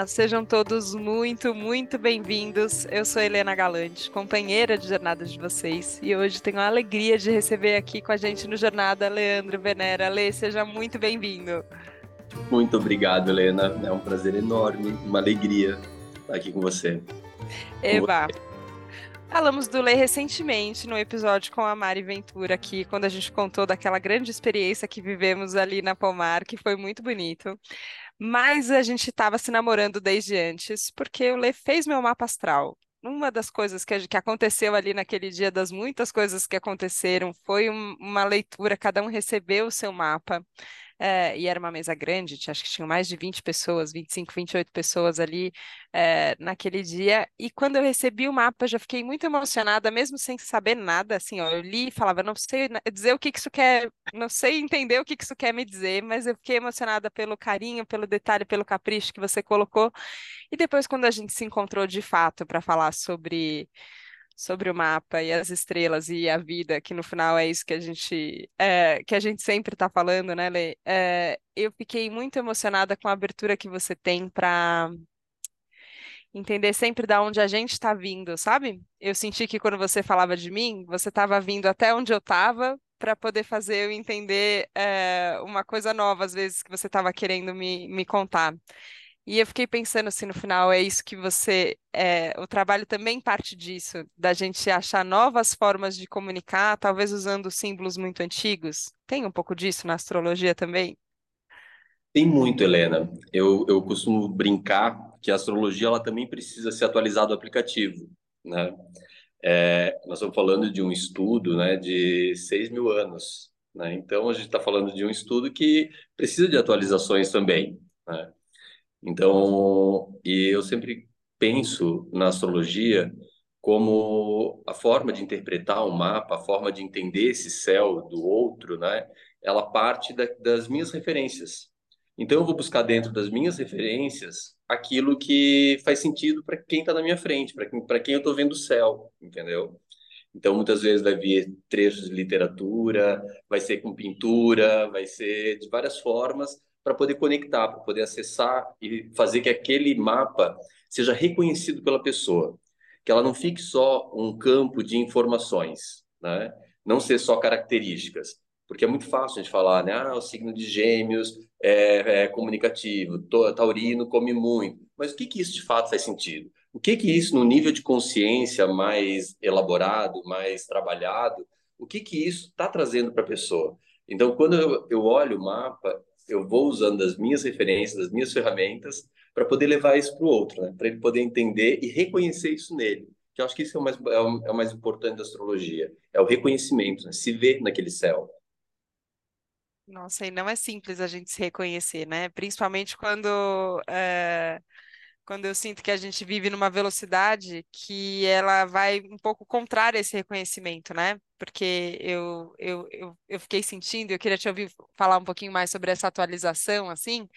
Olá, sejam todos muito, muito bem-vindos. Eu sou Helena Galante, companheira de jornada de vocês, e hoje tenho a alegria de receber aqui com a gente no Jornada Leandro Venera. Lê, seja muito bem-vindo. Muito obrigado, Helena. É um prazer enorme, uma alegria estar aqui com você. Eba! Falamos do Lê recentemente no episódio com a Mari Ventura aqui, quando a gente contou daquela grande experiência que vivemos ali na Pomar, que foi muito bonito. Mas a gente estava se namorando desde antes, porque o Lê fez meu mapa astral. Uma das coisas que, que aconteceu ali naquele dia, das muitas coisas que aconteceram, foi um, uma leitura, cada um recebeu o seu mapa. É, e era uma mesa grande, acho que tinham mais de 20 pessoas, 25, 28 pessoas ali é, naquele dia. E quando eu recebi o mapa, já fiquei muito emocionada, mesmo sem saber nada. Assim, ó, eu li e falava, não sei dizer o que, que isso quer, não sei entender o que, que isso quer me dizer, mas eu fiquei emocionada pelo carinho, pelo detalhe, pelo capricho que você colocou. E depois, quando a gente se encontrou de fato para falar sobre sobre o mapa e as estrelas e a vida, que no final é isso que a gente é, que a gente sempre está falando, né, Lê? É, eu fiquei muito emocionada com a abertura que você tem para entender sempre da onde a gente está vindo, sabe? Eu senti que quando você falava de mim, você estava vindo até onde eu estava para poder fazer eu entender é, uma coisa nova, às vezes, que você estava querendo me, me contar. E eu fiquei pensando assim no final, é isso que você. É, o trabalho também parte disso, da gente achar novas formas de comunicar, talvez usando símbolos muito antigos. Tem um pouco disso na astrologia também? Tem muito, Helena. Eu, eu costumo brincar que a astrologia ela também precisa ser atualizada do aplicativo, né? É, nós estamos falando de um estudo né, de 6 mil anos. Né? Então, a gente está falando de um estudo que precisa de atualizações também. Né? Então, e eu sempre penso na astrologia como a forma de interpretar o mapa, a forma de entender esse céu do outro, né? Ela parte da, das minhas referências. Então, eu vou buscar dentro das minhas referências aquilo que faz sentido para quem está na minha frente, para quem, quem eu estou vendo o céu, entendeu? Então, muitas vezes vai vir trechos de literatura, vai ser com pintura, vai ser de várias formas, para poder conectar, para poder acessar e fazer que aquele mapa seja reconhecido pela pessoa, que ela não fique só um campo de informações, né? Não ser só características, porque é muito fácil a gente falar, né? Ah, o signo de Gêmeos é, é comunicativo, Taurino come muito, mas o que que isso de fato faz sentido? O que que isso no nível de consciência mais elaborado, mais trabalhado, o que que isso está trazendo para a pessoa? Então, quando eu, eu olho o mapa, eu vou usando as minhas referências, as minhas ferramentas, para poder levar isso para o outro, né? para ele poder entender e reconhecer isso nele. Que eu acho que isso é o mais, é o, é o mais importante da astrologia, é o reconhecimento, né? se ver naquele céu. Nossa, e não é simples a gente se reconhecer, né? Principalmente quando é quando eu sinto que a gente vive numa velocidade que ela vai um pouco contrária a esse reconhecimento, né? Porque eu, eu, eu, eu fiquei sentindo, eu queria te ouvir falar um pouquinho mais sobre essa atualização, assim,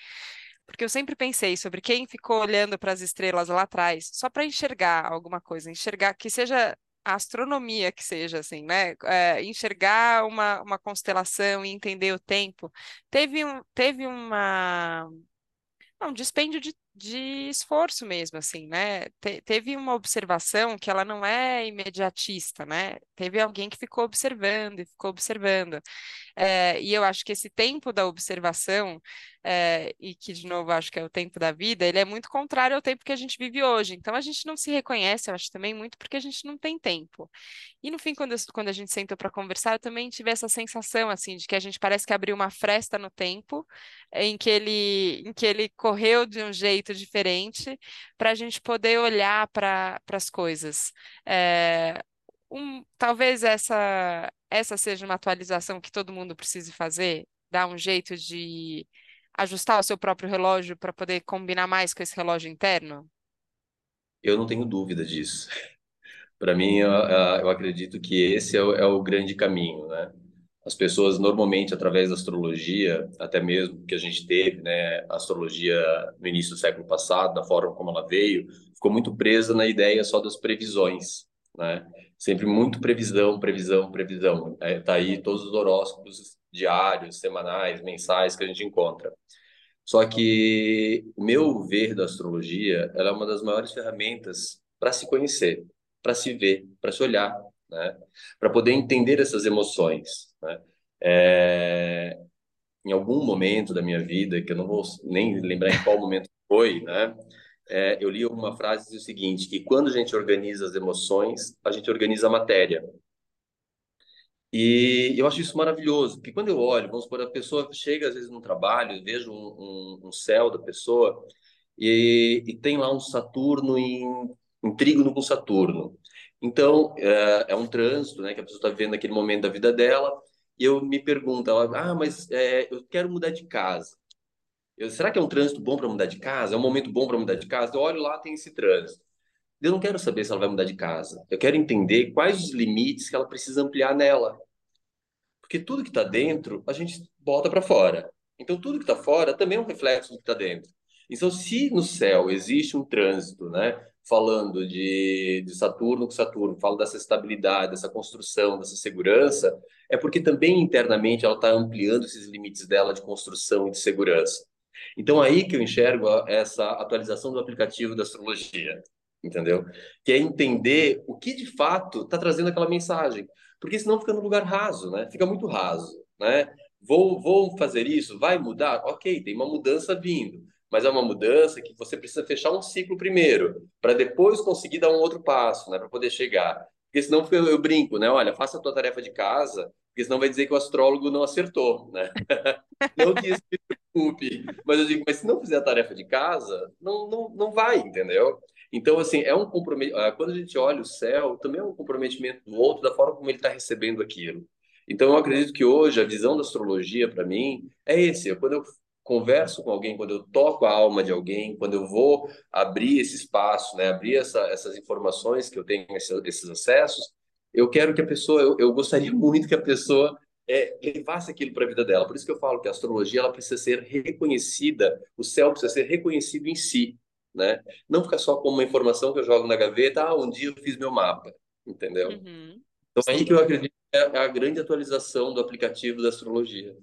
porque eu sempre pensei sobre quem ficou olhando para as estrelas lá atrás, só para enxergar alguma coisa, enxergar que seja a astronomia que seja, assim, né? É, enxergar uma, uma constelação e entender o tempo. Teve, um, teve uma um dispêndio de de esforço mesmo, assim, né? Te, teve uma observação que ela não é imediatista, né? Teve alguém que ficou observando e ficou observando. É, e eu acho que esse tempo da observação, é, e que, de novo, acho que é o tempo da vida, ele é muito contrário ao tempo que a gente vive hoje. Então, a gente não se reconhece, eu acho também, muito porque a gente não tem tempo. E, no fim, quando, quando a gente sentou para conversar, eu também tive essa sensação, assim, de que a gente parece que abriu uma fresta no tempo, em que ele, em que ele correu de um jeito diferente, para a gente poder olhar para as coisas. É, um, talvez essa, essa seja uma atualização que todo mundo precise fazer, dar um jeito de ajustar o seu próprio relógio para poder combinar mais com esse relógio interno? Eu não tenho dúvida disso. Para mim, eu, acredito que esse é o, é o, grande caminho, né? As pessoas normalmente, através da astrologia, até mesmo que a gente teve, né, a astrologia no início do século passado, da forma como ela veio, ficou muito presa na ideia só das previsões, né? Sempre muito previsão, previsão, previsão. É, tá aí todos os horóscopos diários, semanais, mensais que a gente encontra. Só que o meu ver da astrologia, ela é uma das maiores ferramentas para se conhecer, para se ver, para se olhar, né? Para poder entender essas emoções, né? É... Em algum momento da minha vida, que eu não vou nem lembrar em qual momento foi, né? É, eu li uma frase que diz o seguinte, que quando a gente organiza as emoções, a gente organiza a matéria. E eu acho isso maravilhoso, porque quando eu olho, vamos supor, a pessoa chega às vezes no trabalho, vejo um, um, um céu da pessoa e, e, tem lá um Saturno em, em trígono com Saturno. Então, é, é, um trânsito né, que a pessoa está vivendo naquele momento da vida dela, e eu me pergunto, ela, ah, mas é, eu quero mudar de casa. Eu, será que é um trânsito bom para mudar de casa? É um momento bom para mudar de casa? Eu olho lá, tem esse trânsito. Eu não quero saber se ela vai mudar de casa. Eu quero entender quais os limites que ela precisa ampliar nela. Porque tudo que está dentro, a gente bota para fora. Então, tudo que está fora também é um reflexo do que está dentro. Então, se no céu existe um trânsito, né, falando de, de Saturno com Saturno, fala dessa estabilidade, dessa construção, dessa segurança, é porque também internamente ela está ampliando esses limites dela de construção e de segurança. Então, aí que eu enxergo essa atualização do aplicativo da astrologia, entendeu? Que é entender o que de fato está trazendo aquela mensagem porque senão fica no lugar raso, né? Fica muito raso, né? Vou, vou fazer isso, vai mudar? Ok, tem uma mudança vindo, mas é uma mudança que você precisa fechar um ciclo primeiro, para depois conseguir dar um outro passo, né? Para poder chegar. Porque senão eu, eu brinco, né? Olha, faça a tua tarefa de casa, porque senão vai dizer que o astrólogo não acertou, né? não que isso me preocupe, mas eu digo, mas se não fizer a tarefa de casa, não, não, não vai, entendeu? Então, assim, é um comprometimento. Ah, quando a gente olha o céu, também é um comprometimento do outro, da forma como ele está recebendo aquilo. Então, eu acredito que hoje a visão da astrologia, para mim, é esse. Quando eu converso com alguém, quando eu toco a alma de alguém, quando eu vou abrir esse espaço, né, abrir essa, essas informações que eu tenho, esses acessos, eu quero que a pessoa, eu, eu gostaria muito que a pessoa é, levasse aquilo para a vida dela. Por isso que eu falo que a astrologia ela precisa ser reconhecida, o céu precisa ser reconhecido em si né? Não fica só como uma informação que eu jogo na gaveta, ah, um dia eu fiz meu mapa, entendeu? Uhum. Então é aí que eu acredito que é a grande atualização do aplicativo da astrologia.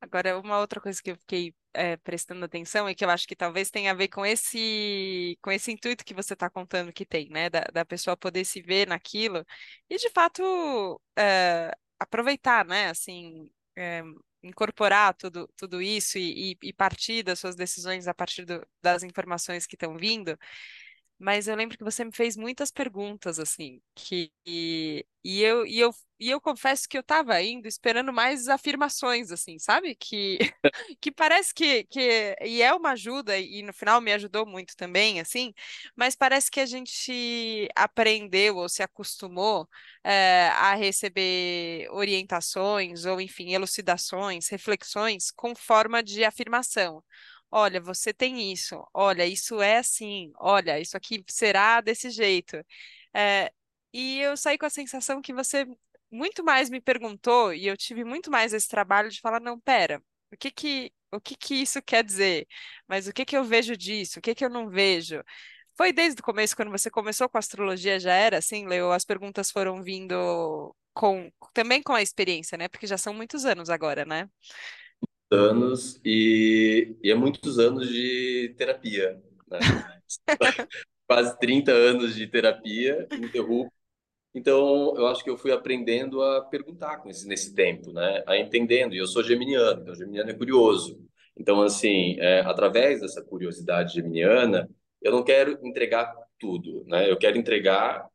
Agora, uma outra coisa que eu fiquei é, prestando atenção é que eu acho que talvez tenha a ver com esse, com esse intuito que você está contando que tem, né? Da, da pessoa poder se ver naquilo e, de fato, é, aproveitar, né? Assim, é, incorporar tudo, tudo isso e, e, e, partir das suas decisões a partir do, das informações que estão vindo. Mas eu lembro que você me fez muitas perguntas, assim, que, e, e, eu, e, eu, e eu confesso que eu estava indo esperando mais afirmações, assim, sabe? Que, que parece que, que. E é uma ajuda, e no final me ajudou muito também, assim, mas parece que a gente aprendeu ou se acostumou é, a receber orientações, ou enfim, elucidações, reflexões com forma de afirmação olha, você tem isso, olha, isso é assim, olha, isso aqui será desse jeito. É, e eu saí com a sensação que você muito mais me perguntou, e eu tive muito mais esse trabalho de falar, não, pera, o que que, o que que isso quer dizer? Mas o que que eu vejo disso? O que que eu não vejo? Foi desde o começo, quando você começou com astrologia, já era assim, Leo? As perguntas foram vindo com também com a experiência, né? Porque já são muitos anos agora, né? Anos e, e é muitos anos de terapia, né? Quase 30 anos de terapia interrupto. Então, eu acho que eu fui aprendendo a perguntar com esse, nesse tempo, né? A entendendo. E eu sou geminiano, então geminiano é curioso. Então, assim, é, através dessa curiosidade geminiana, eu não quero entregar tudo, né? Eu quero entregar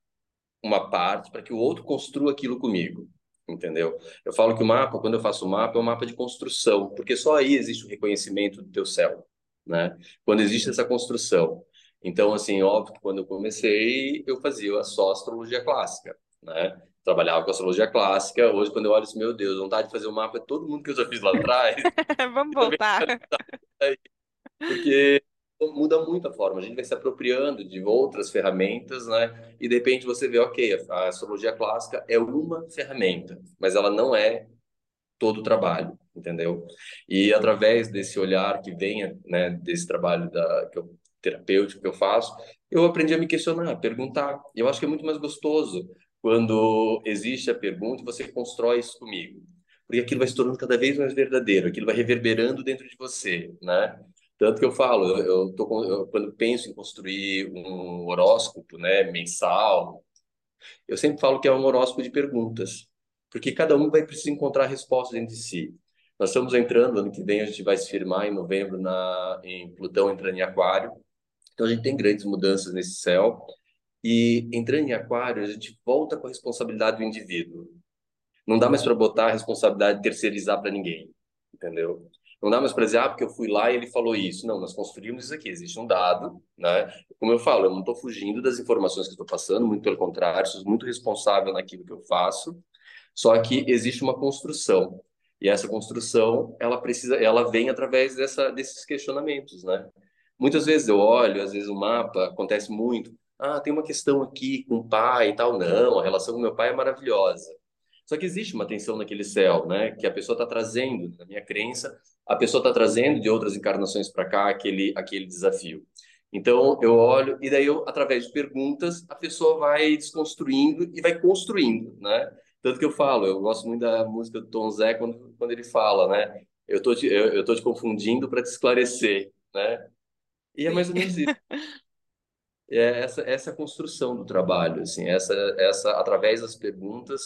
uma parte para que o outro construa aquilo comigo entendeu? Eu falo que o mapa, quando eu faço o mapa, é um mapa de construção, porque só aí existe o reconhecimento do teu céu, né? Quando existe essa construção. Então, assim, óbvio que quando eu comecei, eu fazia só astrologia clássica, né? Trabalhava com astrologia clássica. Hoje, quando eu olho assim, meu Deus, vontade de fazer o um mapa é todo mundo que eu já fiz lá atrás. Vamos voltar. Porque muda muito a forma. A gente vai se apropriando de outras ferramentas, né? E de repente você vê, ok, a, astrologia clássica é uma ferramenta, mas ela não é todo o trabalho, entendeu? E através desse olhar que vem, né, desse trabalho da que eu, terapêutico que eu faço, eu aprendi a me questionar, a perguntar. E eu acho que é muito mais gostoso quando existe a pergunta e você constrói isso comigo. porque aquilo vai se tornando cada vez mais verdadeiro, aquilo vai reverberando dentro de você, né? Tanto que eu falo, eu, eu, tô, eu quando penso em construir um horóscopo, né, mensal, eu sempre falo que é um horóscopo de perguntas, porque cada um vai precisar encontrar respostas dentro de si. Nós estamos entrando, ano que vem a gente vai se firmar em novembro na, em Plutão entrando em Aquário, então a gente tem grandes mudanças nesse céu, e entrando em Aquário a gente volta com a responsabilidade do indivíduo. Não dá mais para botar a responsabilidade de terceirizar para ninguém, entendeu? Não dá mais para dizer, ah, porque eu fui lá e ele falou isso. Não, nós construímos isso aqui, existe um dado, né? Como eu falo, eu não estou fugindo das informações que estou passando, muito pelo contrário, sou muito responsável naquilo que eu faço, só que existe uma construção. E essa construção, ela precisa, ela vem através dessa, desses questionamentos, né? Muitas vezes eu olho, às vezes o mapa acontece muito. Ah, tem uma questão aqui com o pai e tal. Não, a relação com meu pai é maravilhosa. Só que existe uma tensão naquele céu, né? Que a pessoa está trazendo, na minha crença, a pessoa está trazendo de outras encarnações para cá aquele, aquele desafio. Então, eu olho, e daí, eu, através de perguntas, a pessoa vai desconstruindo e vai construindo, né? Tanto que eu falo, eu gosto muito da música do Tom Zé quando, quando ele fala, né? Eu tô te, eu, eu tô te confundindo para te esclarecer, né? E é mais ou menos isso. É essa, essa construção do trabalho, assim, essa, essa, através das perguntas,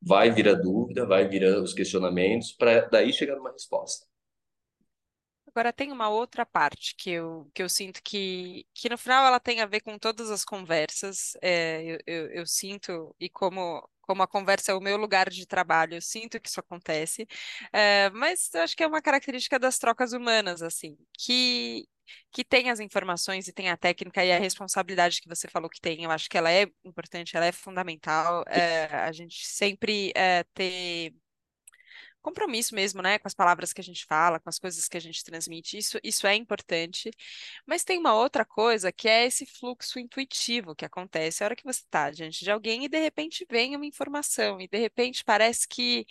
vai vir a dúvida, vai vir os questionamentos, para daí chegar numa resposta. Agora tem uma outra parte que eu, que eu sinto que, que no final ela tem a ver com todas as conversas. É, eu, eu, eu, sinto, e como, como a conversa é o meu lugar de trabalho, eu sinto que isso acontece. É, mas eu acho que é uma característica das trocas humanas, assim, que, que tem as informações e tem a técnica e a responsabilidade que você falou que tem. Eu acho que ela é importante, ela é fundamental. É, a gente sempre é, ter compromisso mesmo, né, com as palavras que a gente fala, com as coisas que a gente transmite. Isso, isso é importante. Mas tem uma outra coisa que é esse fluxo intuitivo que acontece a hora que você está diante de alguém e de repente vem uma informação e de repente parece que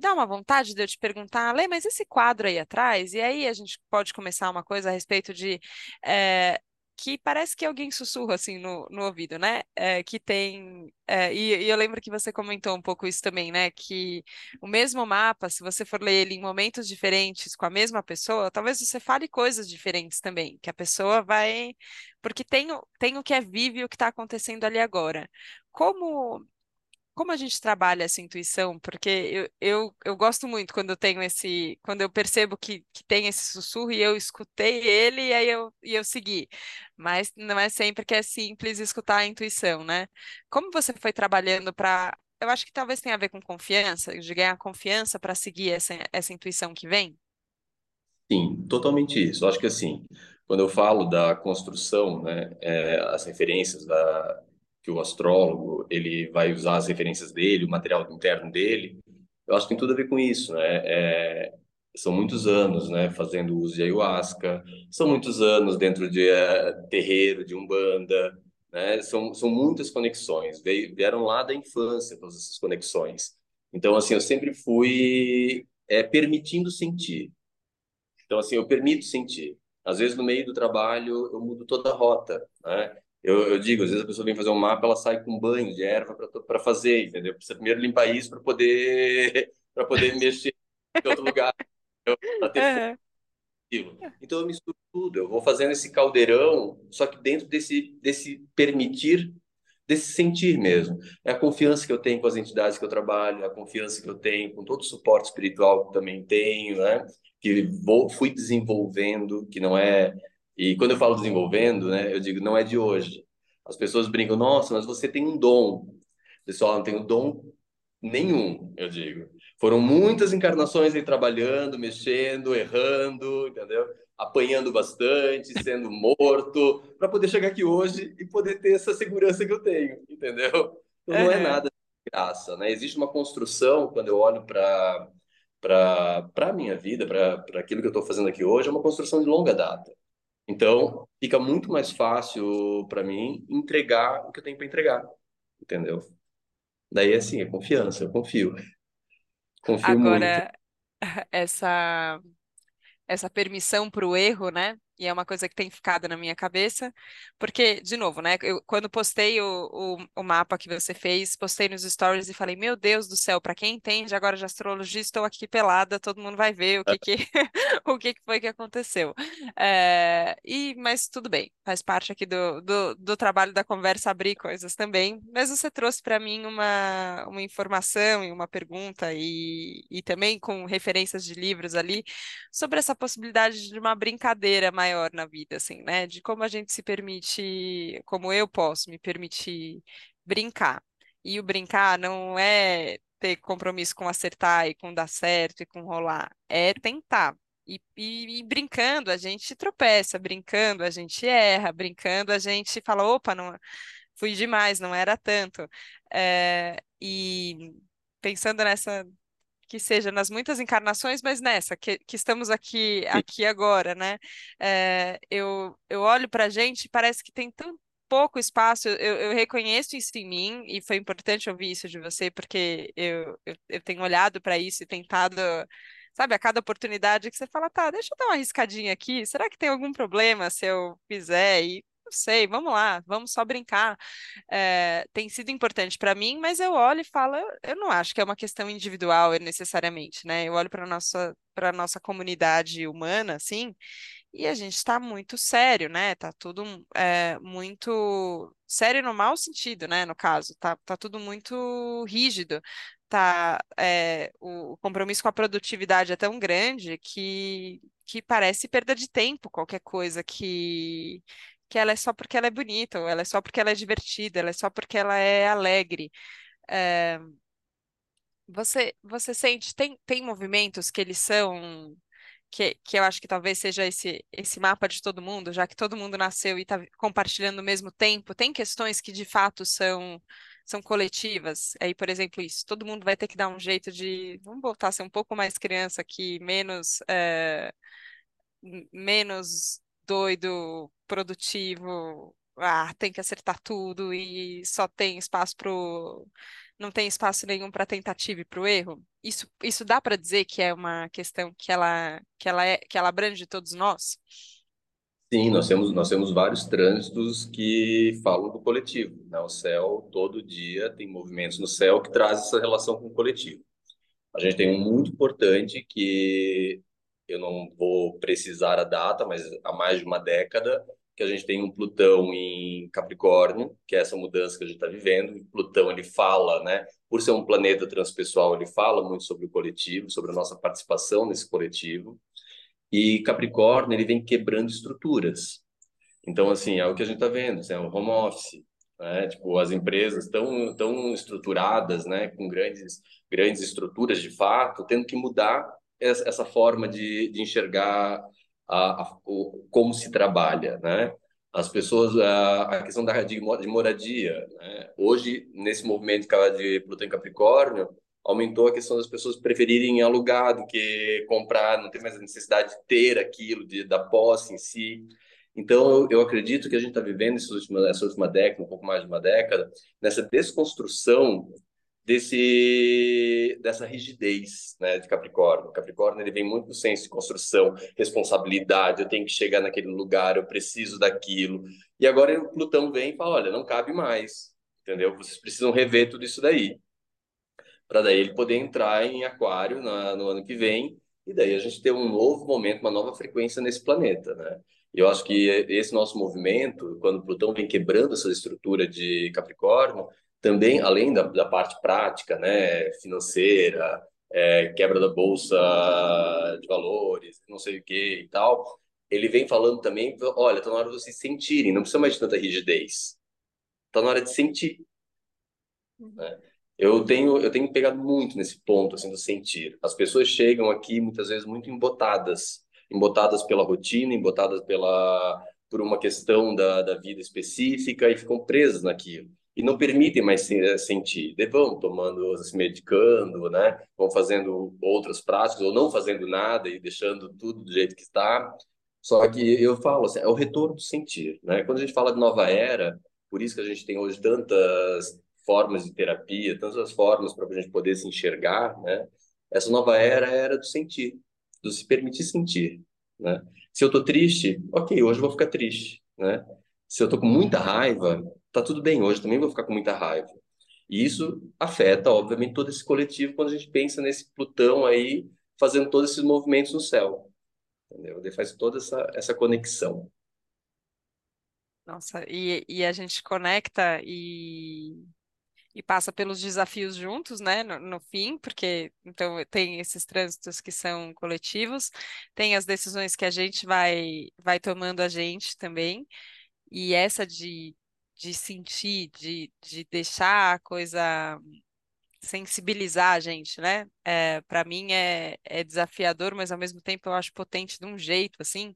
dá uma vontade de eu te perguntar, Lê, mas esse quadro aí atrás, e aí a gente pode começar uma coisa a respeito de é, que parece que alguém sussurra assim no, no ouvido, né? É, que tem. É, e, e, eu lembro que você comentou um pouco isso também, né? Que o mesmo mapa, se você for ler ele em momentos diferentes com a mesma pessoa, talvez você fale coisas diferentes também, que a pessoa vai. Porque tem, tem o que é vivo e o que está acontecendo ali agora. Como como a gente trabalha essa intuição, porque eu, eu, eu gosto muito quando eu tenho esse, quando eu percebo que, que tem esse sussurro e eu escutei ele e aí eu, e eu segui. Mas não é sempre que é simples escutar a intuição, né? Como você foi trabalhando para. Eu acho que talvez tenha a ver com confiança, de ganhar confiança para seguir essa, essa intuição que vem? Sim, totalmente isso. Eu acho que assim, quando eu falo da construção, né, é, as referências da, que o astrólogo ele vai usar as referências dele, o material interno dele. Eu acho que tem tudo a ver com isso, né? É, são muitos anos, né, fazendo uso de ayahuasca, são muitos anos dentro de uh, terreiro, de umbanda, né? São, são muitas conexões, vieram lá da infância todas essas conexões. Então, assim, eu sempre fui é, permitindo sentir. Então, assim, eu permito sentir. Às vezes, no meio do trabalho, eu mudo toda a rota, né? Eu, eu, digo, às vezes a pessoa vem fazer um mapa, ela sai com banho de erva para fazer, entendeu? Precisa primeiro limpar isso para poder para poder mexer em outro lugar, para ter uhum. Então eu misturo tudo, eu vou fazendo esse caldeirão, só que dentro desse desse permitir, desse sentir mesmo. É a confiança que eu tenho com as entidades que eu trabalho, a confiança que eu tenho com todo o suporte espiritual que também tenho, né? Que vou, fui desenvolvendo, que não é e quando eu falo desenvolvendo, né, eu digo, não é de hoje. As pessoas brincam, nossa, mas você tem um dom. Pessoal, não tenho dom nenhum, eu digo. Foram muitas encarnações aí trabalhando, mexendo, errando, entendeu? Apanhando bastante, sendo morto, para poder chegar aqui hoje e poder ter essa segurança que eu tenho, entendeu? Então, não é nada de graça, né? Existe uma construção, quando eu olho para para a minha vida, para aquilo que eu estou fazendo aqui hoje, é uma construção de longa data. Então, fica muito mais fácil para mim entregar o que eu tenho para entregar, entendeu? Daí, assim, é confiança, eu confio. Confio Agora, muito. essa essa permissão para o erro, né? E é uma coisa que tem ficado na minha cabeça, porque, de novo, né, eu, quando postei o, o, o, mapa que você fez, postei nos stories e falei, meu Deus do céu, para quem entende agora de astrologia, estou aqui pelada, todo mundo vai ver o que, que, o que, foi que aconteceu. É, e, mas tudo bem, faz parte aqui do, do, do trabalho da conversa abrir coisas também, mas você trouxe para mim uma, uma informação e uma pergunta, e, e também com referências de livros ali, sobre essa possibilidade de uma brincadeira mais maior na vida, assim, né? De como a gente se permite, como eu posso me permitir brincar. E o brincar não é ter compromisso com acertar e com dar certo e com rolar, é tentar. E, e, e, brincando a gente tropeça, brincando a gente erra, brincando a gente fala, opa, não fui demais, não era tanto. É, e pensando nessa que seja nas muitas encarnações, mas nessa, que, que estamos aqui, aqui agora, né? É, eu, eu olho para a gente e parece que tem tão pouco espaço, eu, eu, reconheço isso em mim, e foi importante ouvir isso de você, porque eu, eu, eu tenho olhado para isso e tentado sabe, a cada oportunidade que você fala, tá, deixa eu dar uma arriscadinha aqui, será que tem algum problema se eu fizer? E não sei, vamos lá, vamos só brincar. É, tem sido importante para mim, mas eu olho e falo, eu, não acho que é uma questão individual necessariamente, né? Eu olho para nossa para nossa comunidade humana, assim, e a gente está muito sério, né? Tá tudo é, muito sério no mau sentido, né? No caso, tá, tá tudo muito rígido. Tá, é, o compromisso com a produtividade é tão grande que, que parece perda de tempo qualquer coisa que, que ela é só porque ela é bonita, ou ela é só porque ela é divertida, ela é só porque ela é alegre. É... Você, você sente, tem, tem movimentos que eles são, que, que eu acho que talvez seja esse, esse mapa de todo mundo, já que todo mundo nasceu e está compartilhando o mesmo tempo, tem questões que de fato são, são coletivas. Aí, por exemplo, isso, todo mundo vai ter que dar um jeito de, vamos voltar a ser um pouco mais criança aqui, menos, é, menos doido, produtivo, ah, tem que acertar tudo e só tem espaço pro não tem espaço nenhum para tentativa e para o erro. Isso, isso dá para dizer que é uma questão que ela que ela é que ela abrange todos nós? Sim, nós temos nós temos vários trânsitos que falam do coletivo. Né? O céu todo dia tem movimentos no céu que trazem essa relação com o coletivo. A gente tem um muito importante que eu não vou precisar a data, mas há mais de uma década que a gente tem um Plutão em Capricórnio, que é essa mudança que a gente está vivendo. Plutão ele fala, né? Por ser um planeta transpessoal, ele fala muito sobre o coletivo, sobre a nossa participação nesse coletivo. E Capricórnio ele vem quebrando estruturas. Então assim é o que a gente está vendo, assim, é um home office, né? Tipo as empresas tão tão estruturadas, né? Com grandes grandes estruturas de fato, tendo que mudar essa forma de, de enxergar a, a, o, como se trabalha, né? As pessoas, a, a questão da, de, de moradia, né? Hoje, nesse movimento de Plutão em Capricórnio, aumentou a questão das pessoas preferirem alugar do que comprar, não tem mais a necessidade de ter aquilo, de, da posse em si. Então, eu, eu acredito que a gente está vivendo última, essa última década, um pouco mais de uma década, nessa desconstrução desse dessa rigidez né, de Capricórnio. Capricórnio ele vem muito do senso de construção, responsabilidade, eu tenho que chegar naquele lugar, eu preciso daquilo. E agora o Plutão vem e fala, olha, não cabe mais, entendeu? Vocês precisam rever tudo isso daí. Para daí ele poder entrar em aquário na, no ano que vem e daí a gente ter um novo momento, uma nova frequência nesse planeta, né? Eu acho que esse nosso movimento, quando Plutão vem quebrando essa estrutura de Capricórnio, também, além da, da parte prática, né, financeira, é, quebra da bolsa de valores, não sei o que e tal, ele vem falando também, olha, está na hora de vocês sentirem, não precisa mais de tanta rigidez, está na hora de sentir. Uhum. Né? Eu tenho eu tenho pegado muito nesse ponto assim do sentir. As pessoas chegam aqui muitas vezes muito embotadas, embotadas pela rotina, embotadas pela por uma questão da, da vida específica e ficam presas naquilo e não permitem mais eh, sentir. E vão tomando, se medicando, né? Vão fazendo outras práticas ou não fazendo nada e deixando tudo do jeito que está. Só que eu falo assim, é o retorno do sentir, né? Quando a gente fala de nova era, por isso que a gente tem hoje tantas formas de terapia, tantas formas para a gente poder se enxergar, né? Essa nova era é era do sentir, do se permitir sentir. né? Se eu tô triste, ok, hoje eu vou ficar triste, né? Se eu tô com muita raiva, tá tudo bem, hoje também vou ficar com muita raiva. E isso afeta, obviamente, todo esse coletivo quando a gente pensa nesse Plutão aí fazendo todos esses movimentos no céu. Entendeu? Ele faz toda essa, essa conexão. Nossa, e, e a gente conecta e, e passa pelos desafios juntos, né, no, no fim, porque então tem esses trânsitos que são coletivos, tem as decisões que a gente vai, vai tomando a gente também, e essa de, de sentir, de, de deixar a coisa sensibilizar a gente, né? É, para mim é, é desafiador, mas ao mesmo tempo eu acho potente de um jeito, assim.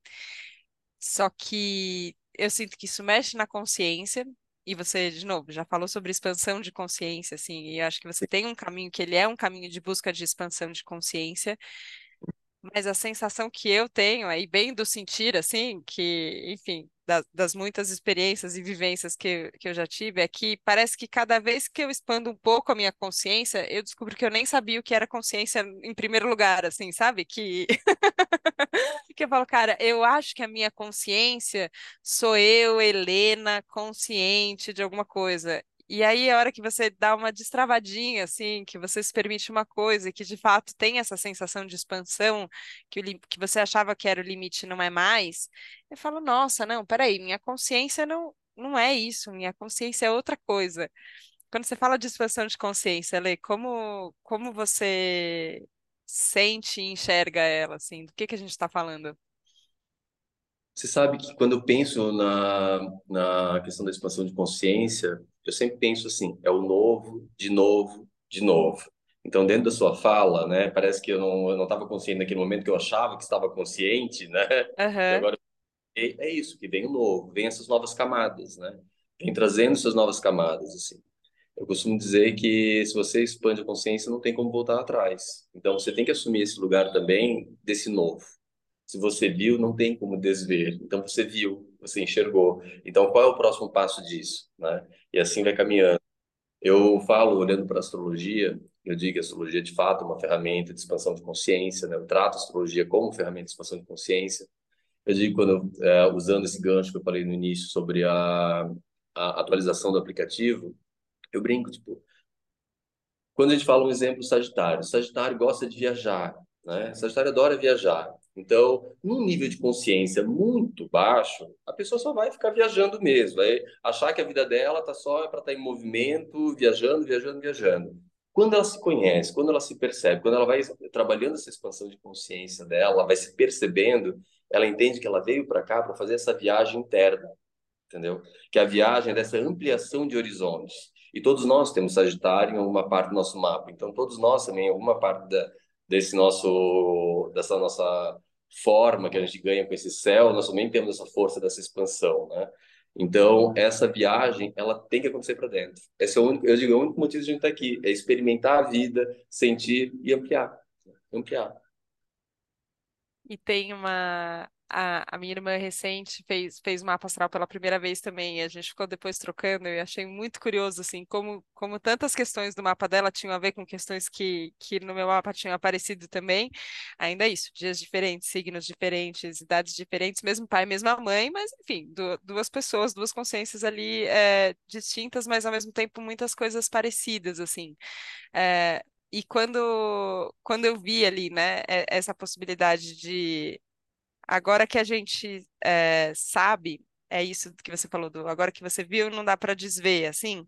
Só que eu sinto que isso mexe na consciência, e você, de novo, já falou sobre expansão de consciência, assim, e eu acho que você tem um caminho que ele é um caminho de busca de expansão de consciência, mas a sensação que eu tenho aí, bem do sentir, assim, que, enfim, das, das muitas experiências e vivências que, que eu já tive, é que parece que cada vez que eu expando um pouco a minha consciência, eu descubro que eu nem sabia o que era consciência em primeiro lugar, assim, sabe? Que, que eu falo, cara, eu acho que a minha consciência sou eu, Helena, consciente de alguma coisa. E aí, a hora que você dá uma destravadinha, assim, que você se permite uma coisa e que de fato tem essa sensação de expansão, que, o, que você achava que era o limite não é mais, eu falo, nossa, não, peraí, minha consciência não, não é isso, minha consciência é outra coisa. Quando você fala de expansão de consciência, Lê, como, como você sente e enxerga ela, assim, do que, que a gente está falando? Você sabe que quando eu penso na, na questão da expansão de consciência, eu sempre penso assim, é o novo, de novo, de novo. Então, dentro da sua fala, né, parece que eu não estava consciente naquele momento que eu achava que estava consciente, né? Uhum. E agora é, é isso, que vem o novo, vem essas novas camadas, né? Vem trazendo essas novas camadas, assim. Eu costumo dizer que se você expande a consciência, não tem como voltar atrás. Então, você tem que assumir esse lugar também desse novo. Se você viu, não tem como desver. Então você viu, você enxergou. Então qual é o próximo passo disso, né? E assim vai caminhando. Eu falo olhando para a astrologia, eu digo que a astrologia de fato é uma ferramenta de expansão de consciência, né? Eu trato a astrologia como ferramenta de expansão de consciência. Eu digo quando é, usando esse gancho que eu falei no início sobre a, a atualização do aplicativo, eu brinco tipo quando a gente fala um exemplo Sagitário, Sagitário gosta de viajar, né? Sagitário adora viajar. Então, num nível de consciência muito baixo, a pessoa só vai ficar viajando mesmo, vai achar que a vida dela tá só para estar tá em movimento, viajando, viajando, viajando. Quando ela se conhece, quando ela se percebe, quando ela vai trabalhando essa expansão de consciência dela, ela vai se percebendo, ela entende que ela veio para cá para fazer essa viagem interna, entendeu? Que a viagem é dessa ampliação de horizontes. E todos nós temos Sagitário em alguma parte do nosso mapa. Então, todos nós também, em alguma parte da, desse nosso dessa nossa forma que a gente ganha com esse céu, nós também temos essa força dessa expansão, né? Então, essa viagem, ela tem que acontecer para dentro. Esse é o único, eu digo, é o único motivo de a gente estar tá aqui, é experimentar a vida, sentir e ampliar. Ampliar. E tem uma a, a minha irmã recente fez, fez mapa astral pela primeira vez também, e a gente ficou depois trocando, e achei muito curioso, assim, como, como tantas questões do mapa dela tinham a ver com questões que, que no meu mapa tinham aparecido também. Ainda é isso, dias diferentes, signos diferentes, idades diferentes, mesmo pai, mesma mãe, mas enfim, du duas pessoas, duas consciências ali é, distintas, mas ao mesmo tempo muitas coisas parecidas, assim. É, e quando, quando eu vi ali, né, essa possibilidade de Agora que a gente é, sabe, é isso que você falou, do agora que você viu, não dá para desver, assim.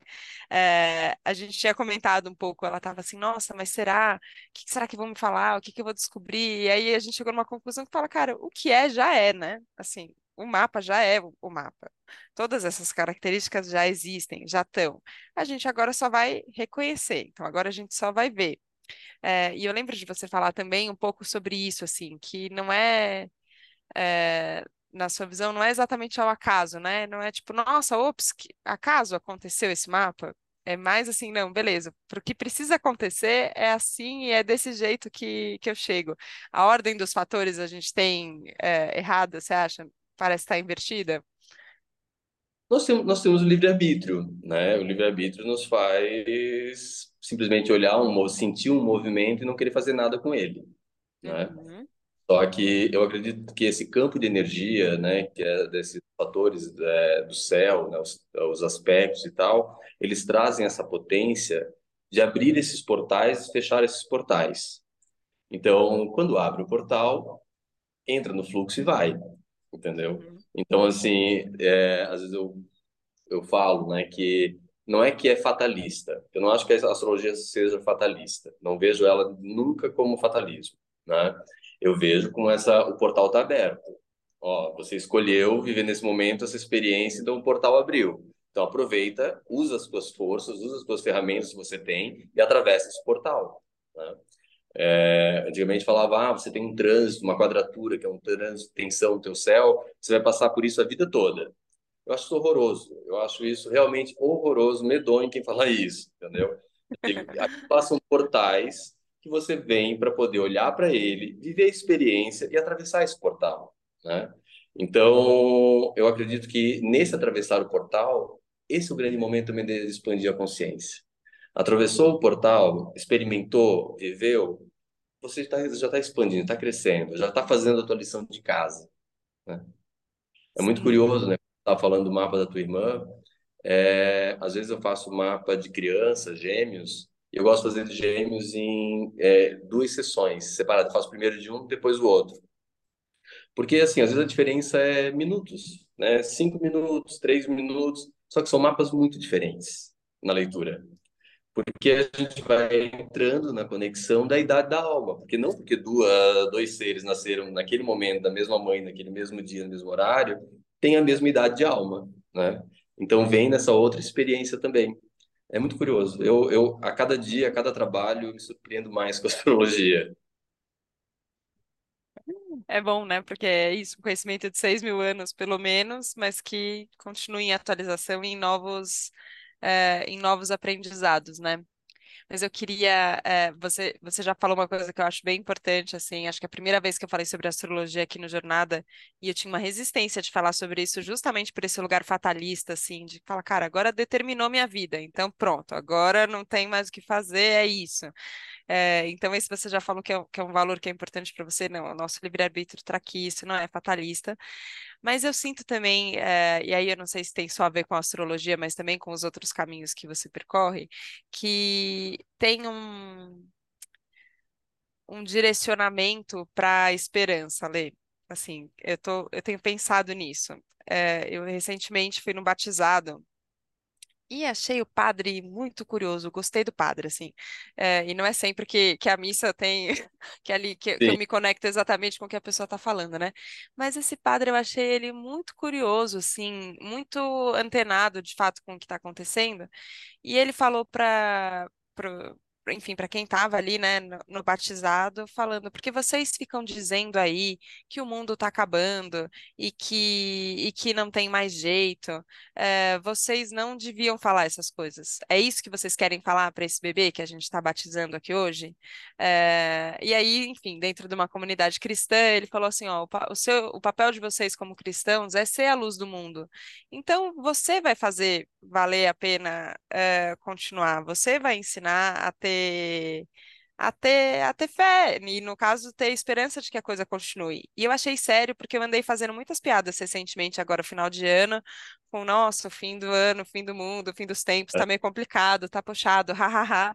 É, a gente tinha comentado um pouco, ela estava assim, nossa, mas será? O que será que vão me falar? O que, que eu vou descobrir? E aí a gente chegou numa conclusão que fala, cara, o que é, já é, né? Assim, o mapa já é o, mapa. Todas essas características já existem, já estão. A gente agora só vai reconhecer, então agora a gente só vai ver. É, e eu lembro de você falar também um pouco sobre isso, assim, que não é é, na sua visão, não é exatamente ao acaso, né? Não é tipo, nossa, ops, que acaso aconteceu esse mapa? É mais assim, não, beleza. Para o que precisa acontecer, é assim e é desse jeito que, que eu chego. A ordem dos fatores a gente tem é, errada, você acha? Parece estar invertida? Nós temos, nós temos o livre-arbítrio, né? O livre-arbítrio nos faz simplesmente olhar um, sentir um movimento e não querer fazer nada com ele, né? Uhum. Só que eu acredito que esse campo de energia, né, que é desses fatores é, do céu, né, os, os aspectos e tal, eles trazem essa potência de abrir esses portais, fechar esses portais. Então, quando abre o portal, entra no fluxo e vai, entendeu? Uhum. Então, assim, é, às vezes eu, eu falo, né, que não é que é fatalista. Eu não acho que a astrologia seja fatalista. Não vejo ela nunca como fatalismo, né? Eu vejo como essa o portal está aberto. Ó, você escolheu viver nesse momento essa experiência, então o portal abriu. Então aproveita, usa as suas forças, usa as suas ferramentas que você tem e atravessa esse portal. Né? É, antigamente falava, ah, você tem um trânsito, uma quadratura, que é um trânsito, tensão no teu céu, você vai passar por isso a vida toda. Eu acho isso horroroso. Eu acho isso realmente horroroso, medonho quem fala isso, entendeu? Passam portais que você vem para poder olhar para ele, viver a experiência e atravessar esse portal, né? Então, eu acredito que nesse atravessar o portal, esse é o grande momento também de expandir a consciência. Atravessou o portal, experimentou, viveu, você tá, já está expandindo, está crescendo, já está fazendo a tua lição de casa. Né? É muito curioso, né? Estava falando do mapa da tua irmã. É, às vezes eu faço mapa de criança, gêmeos, eu gosto de fazer de gêmeos em é, duas sessões separadas. Eu faço primeiro de um, depois o outro. Porque, assim, às vezes a diferença é minutos, né? Cinco minutos, três minutos, só que são mapas muito diferentes na leitura porque a gente vai entrando na conexão da idade da alma, porque não porque duas, dois seres nasceram naquele momento, da mesma mãe, naquele mesmo dia, no mesmo horário, tem a mesma idade de alma, né? Então vem nessa outra experiência também. É muito curioso. Eu, eu a cada dia, a cada trabalho, me surpreendo mais com a astrologia. É bom, né? Porque é isso, um conhecimento de 6 mil anos, pelo menos, mas que continue em atualização e em novos é, em novos aprendizados, né? Mas eu queria, é, você, você já falou uma coisa que eu acho bem importante, assim, acho que a primeira vez que eu falei sobre astrologia aqui no Jornada, e eu tinha uma resistência de falar sobre isso justamente por esse lugar fatalista, assim, de falar, cara, agora determinou minha vida, então pronto, agora não tem mais o que fazer, é isso. É, então, esse você já falou que é, que é um valor que é importante para você, não, o nosso livre-arbítrio está isso não é fatalista, mas eu sinto também, é, e aí eu não sei se tem só a ver com a astrologia, mas também com os outros caminhos que você percorre, que tem um, um direcionamento para a esperança, Lê. Assim, eu, tô, eu tenho pensado nisso. É, eu recentemente fui no batizado e achei o padre muito curioso, gostei do padre, assim. É, e não é sempre que, que a missa tem, que ali que, que eu me conecto exatamente com o que a pessoa está falando, né? Mas esse padre eu achei ele muito curioso, assim, muito antenado de fato com o que está acontecendo. E ele falou para enfim, para quem estava ali, né, no, no, batizado, falando, porque vocês ficam dizendo aí que o mundo está acabando e que, e que não tem mais jeito, é, vocês não deviam falar essas coisas. É isso que vocês querem falar para esse bebê que a gente está batizando aqui hoje? É, e aí, enfim, dentro de uma comunidade cristã, ele falou assim, ó, o, o, seu, o papel de vocês como cristãos é ser a luz do mundo. Então, você vai fazer valer a pena é, continuar, você vai ensinar a ter ter, a ter, a ter fé, e no caso, ter esperança de que a coisa continue. E eu achei sério, porque eu andei fazendo muitas piadas recentemente, agora final de ano, com, nossa, fim do ano, fim do mundo, fim dos tempos, tá é. meio complicado, tá puxado, hahaha.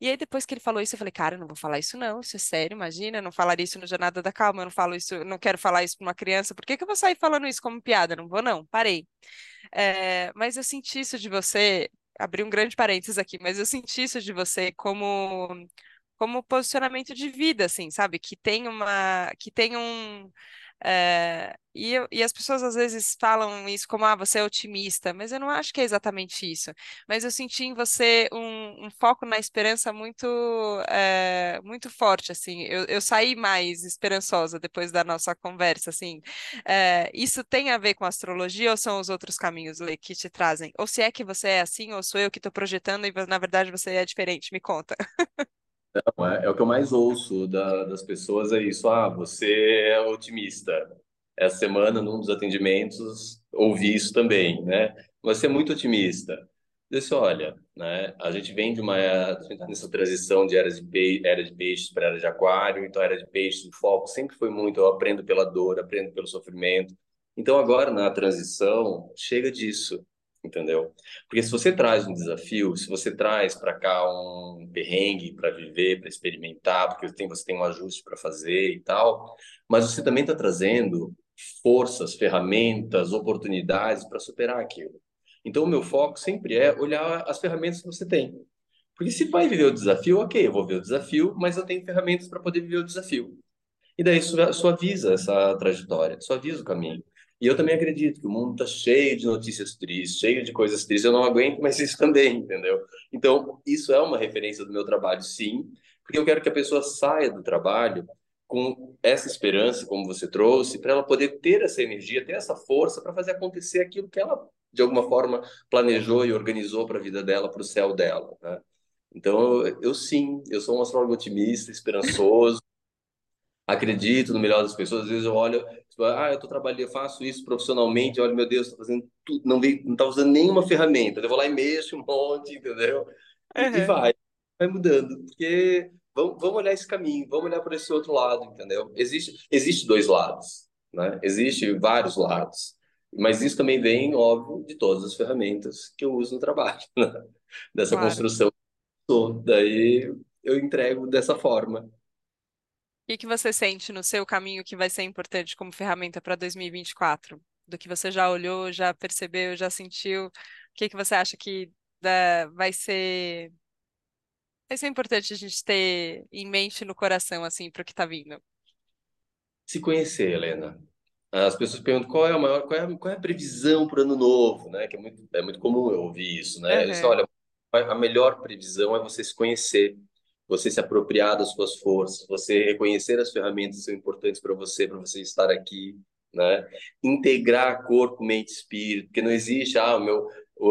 E aí, depois que ele falou isso, eu falei, cara, eu não vou falar isso não, isso é sério, imagina, eu não falaria isso no Jornada da Calma, eu não falo isso, não quero falar isso para uma criança, por que que eu vou sair falando isso como piada? Não vou não, parei. É, mas eu senti isso de você, abri um grande parênteses aqui, mas eu senti isso de você como como posicionamento de vida, assim, sabe? Que tem uma, que tem um é, e, e as pessoas às vezes falam isso como, ah, você é otimista, mas eu não acho que é exatamente isso. Mas eu senti em você um, um foco na esperança muito, é, muito forte, assim. Eu, eu saí mais esperançosa depois da nossa conversa, assim. É, isso tem a ver com astrologia ou são os outros caminhos, Lê, que te trazem? Ou se é que você é assim, ou sou eu que estou projetando e na verdade você é diferente? Me conta. Não, é, é, o que eu mais ouço da, das pessoas é isso. Ah, você é otimista. Essa semana, num dos atendimentos, ouvi isso também, né? Você é muito otimista. disse, olha, né, a gente vem de uma tá nessa transição de de, pe era de peixes para era de aquário, então era de peixes, o foco sempre foi muito, eu aprendo pela dor, aprendo pelo sofrimento. Então agora na transição, chega disso, entendeu? Porque se você traz um desafio, se você traz para cá um perrengue para viver, para experimentar, porque tem, você tem um ajuste para fazer e tal, mas você também está trazendo forças, ferramentas, oportunidades para superar aquilo. Então, o meu foco sempre é olhar as ferramentas que você tem. Porque se vai viver o desafio, ok, eu vou ver o desafio, mas eu tenho ferramentas para poder viver o desafio. E daí suaviza essa trajetória, suaviza o caminho. E eu também acredito que o mundo está cheio de notícias tristes, cheio de coisas tristes. Eu não aguento mais isso também, entendeu? Então, isso é uma referência do meu trabalho, sim, porque eu quero que a pessoa saia do trabalho com essa esperança, como você trouxe, para ela poder ter essa energia, ter essa força para fazer acontecer aquilo que ela, de alguma forma, planejou e organizou para a vida dela, para o céu dela. Né? Então, eu, eu, sim, eu sou um astrólogo otimista, esperançoso, acredito no melhor das pessoas. Às vezes eu olho, tipo, ah, eu estou trabalhando, faço isso profissionalmente, olha, meu Deus, estou fazendo tudo, não está usando nenhuma ferramenta. Eu vou lá e mexo um monte, entendeu? E, uhum. e vai, vai mudando, porque vamos, vamos olhar esse caminho, vamos olhar por esse outro lado, entendeu? Existe, existe dois lados, né? Existe vários lados. Mas isso também vem, óbvio, de todas as ferramentas que eu uso no trabalho, né? dessa claro. construção. Daí eu entrego dessa forma. O que, que você sente no seu caminho que vai ser importante como ferramenta para 2024? Do que você já olhou, já percebeu, já sentiu? O que, que você acha que da, vai ser isso é importante a gente ter em mente no coração, assim, para o que está vindo. Se conhecer, Helena. As pessoas perguntam qual é a maior, qual é a, qual é a previsão para o ano novo, né? Que é muito, é muito comum eu ouvir isso, né? Uhum. olha, a melhor previsão é você se conhecer, você se apropriar das suas forças, você reconhecer as ferramentas que são importantes para você, para você estar aqui, né? Integrar corpo, mente, espírito, porque não existe, ah, o meu,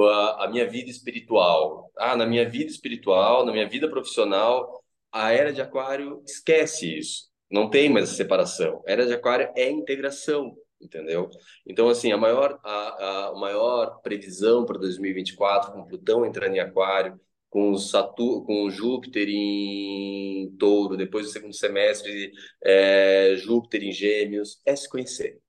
a, a minha vida espiritual. Ah, na minha vida espiritual, na minha vida profissional, a era de aquário esquece isso. Não tem mais essa separação. A era de aquário é integração, entendeu? Então, assim, a maior, a, a maior previsão para 2024, com Plutão entrando em aquário, com, Saturno, com Júpiter em touro, depois do segundo semestre, é, Júpiter em gêmeos, é se conhecer.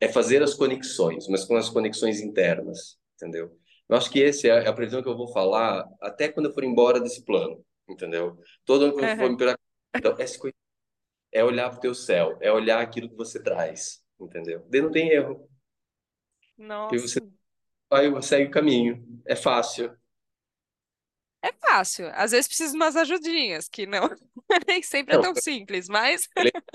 É fazer as conexões, mas com as conexões internas, entendeu? Eu acho que esse é a previsão que eu vou falar até quando eu for embora desse plano, entendeu? Todo ano que eu for me pegar, então, é, é olhar para o teu céu, é olhar aquilo que você traz, entendeu? Daí não tem erro. Nossa. E você vai, segue o caminho. É fácil. É fácil. Às vezes precisa de umas ajudinhas, que não nem sempre é tão simples, mas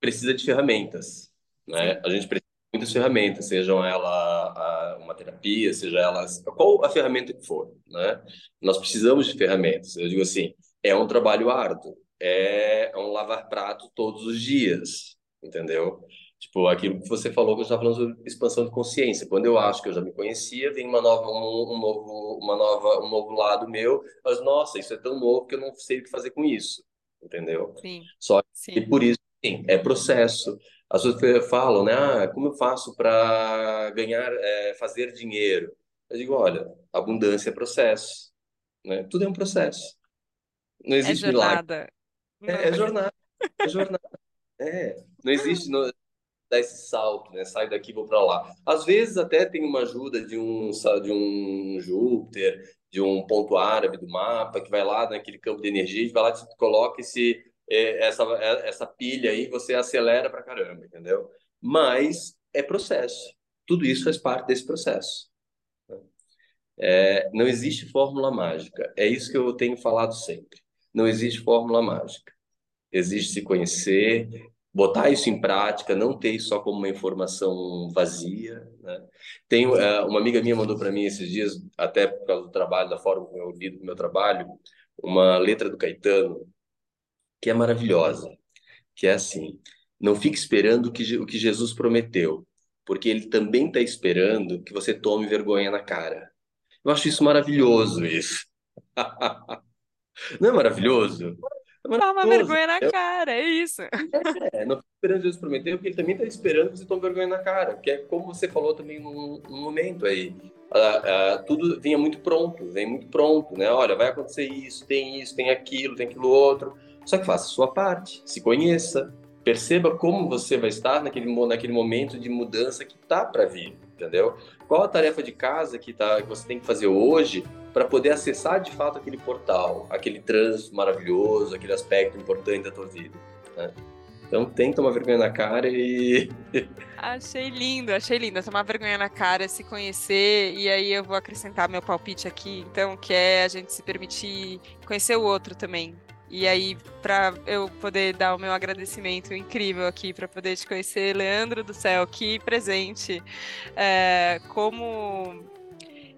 precisa de ferramentas, né? A gente precisa muitas ferramentas, sejam ela uma terapia, seja elas qual a ferramenta que for, né? Nós precisamos de ferramentas. Eu digo assim, é um trabalho árduo, é, um lavar prato todos os dias, entendeu? Tipo, aquilo que você falou que eu estava falando sobre expansão de consciência. Quando eu acho que eu já me conhecia, vem uma nova, um, um, novo, uma nova, um novo lado meu, mas nossa, isso é tão novo que eu não sei o que fazer com isso, entendeu? Sim. Só que Sim. por isso, sim, é processo. As pessoas falam, né? Ah, como eu faço para ganhar, é, fazer dinheiro? Eu digo, olha, abundância é processo, né? Tudo é um processo. Não é existe é jornada. milagre. É, é, jornada. É jornada. É, não existe no, dar esse salto, né? Sai daqui vou para lá. Às vezes até tem uma ajuda de um de um Júpiter, de um ponto árabe do mapa que vai lá naquele campo de energia, vai lá e coloca esse é, essa, é, essa pilha aí, você acelera pra caramba, entendeu? Mas é processo. Tudo isso faz parte desse processo. É, não existe fórmula mágica. É isso que eu tenho falado sempre. Não existe fórmula mágica. Existe se conhecer, botar isso em prática, não ter isso só como uma informação vazia. Né? Tem uh, uma amiga minha mandou para mim esses dias, até por causa do trabalho, da forma como eu lido do meu trabalho, uma letra do Caetano que é maravilhosa, que é assim: não fique esperando o que, o que Jesus prometeu, porque ele também está esperando que você tome vergonha na cara. Eu acho isso maravilhoso, isso. Não é maravilhoso? É Dá uma vergonha na cara, é isso. É, não fica esperando Deus prometer, porque ele também está esperando que você tome vergonha na cara. Que é como você falou também num, num momento aí. Ah, ah, tudo vinha muito pronto, vem muito pronto, né? Olha, vai acontecer isso, tem isso, tem aquilo, tem aquilo outro. Só que faça a sua parte, se conheça, perceba como você vai estar naquele, naquele momento de mudança que tá para vir, entendeu? Qual a tarefa de casa que, tá, que você tem que fazer hoje para poder acessar de fato aquele portal, aquele trânsito maravilhoso, aquele aspecto importante da tua vida, né? Então tem que tomar vergonha na cara e. achei lindo, achei lindo. Tomar vergonha na cara, se conhecer, e aí eu vou acrescentar meu palpite aqui, então, que é a gente se permitir conhecer o outro também. E aí, para eu poder dar o meu agradecimento incrível aqui, para poder te conhecer, Leandro do Céu, aqui presente, é, como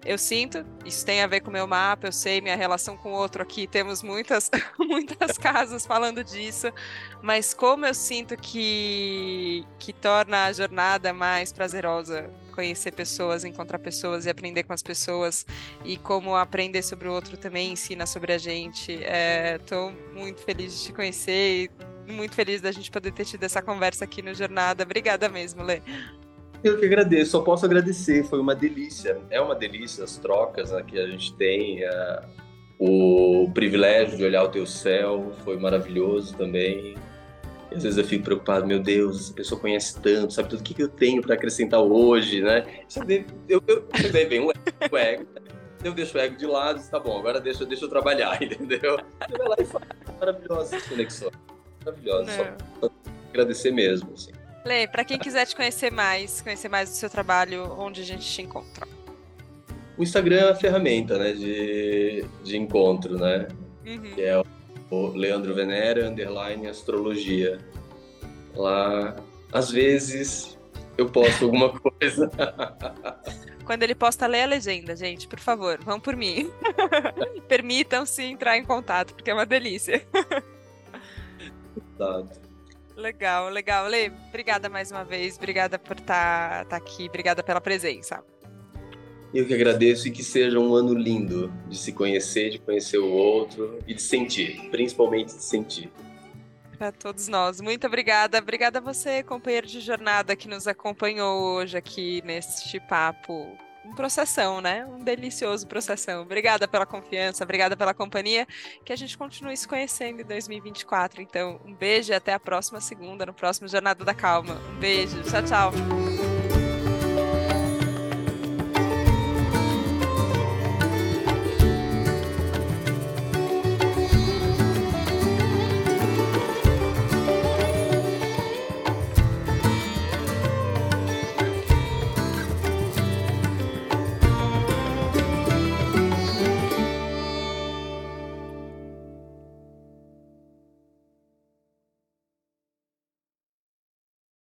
eu sinto, isso tem a ver com o meu mapa, eu sei, minha relação com o outro aqui, temos muitas, muitas casas falando disso, mas como eu sinto que, que torna a jornada mais prazerosa conhecer pessoas, encontrar pessoas e aprender com as pessoas, e como aprender sobre o outro também ensina sobre a gente. Estou é, muito feliz de te conhecer e muito feliz da gente poder ter tido essa conversa aqui no Jornada. Obrigada mesmo, Lê. Eu que agradeço, só posso agradecer, foi uma delícia, é uma delícia as trocas né, que a gente tem, é, o privilégio de olhar o teu céu foi maravilhoso também. Às vezes eu fico preocupado, meu Deus, essa pessoa conhece tanto, sabe tudo o que, que eu tenho para acrescentar hoje, né? Eu, eu, daí vem o ego, eu deixo o ego de lado, tá bom, agora deixa, deixa eu trabalhar, entendeu? Você vai lá e faz maravilhosas conexões, maravilhosas, só, só agradecer mesmo, assim. Lê, para quem quiser te conhecer mais, conhecer mais do seu trabalho, onde a gente te encontra? O Instagram é uma ferramenta, né, de, de encontro, né? Uhum. Que é o Leandro Venera, underline astrologia. Lá, às vezes, eu posto alguma coisa. Quando ele posta, lê a legenda, gente, por favor, vão por mim. Permitam-se entrar em contato, porque é uma delícia. Exato. Legal, legal. Lê, obrigada mais uma vez. Obrigada por estar tá, tá aqui. Obrigada pela presença. Eu que agradeço e que seja um ano lindo de se conhecer, de conhecer o outro e de sentir, principalmente de sentir. Para todos nós. Muito obrigada. Obrigada a você, companheiro de jornada, que nos acompanhou hoje aqui neste papo um processão, né? Um delicioso processão. Obrigada pela confiança, obrigada pela companhia. Que a gente continue se conhecendo em 2024. Então, um beijo e até a próxima segunda, no próximo Jornada da Calma. Um beijo, tchau, tchau.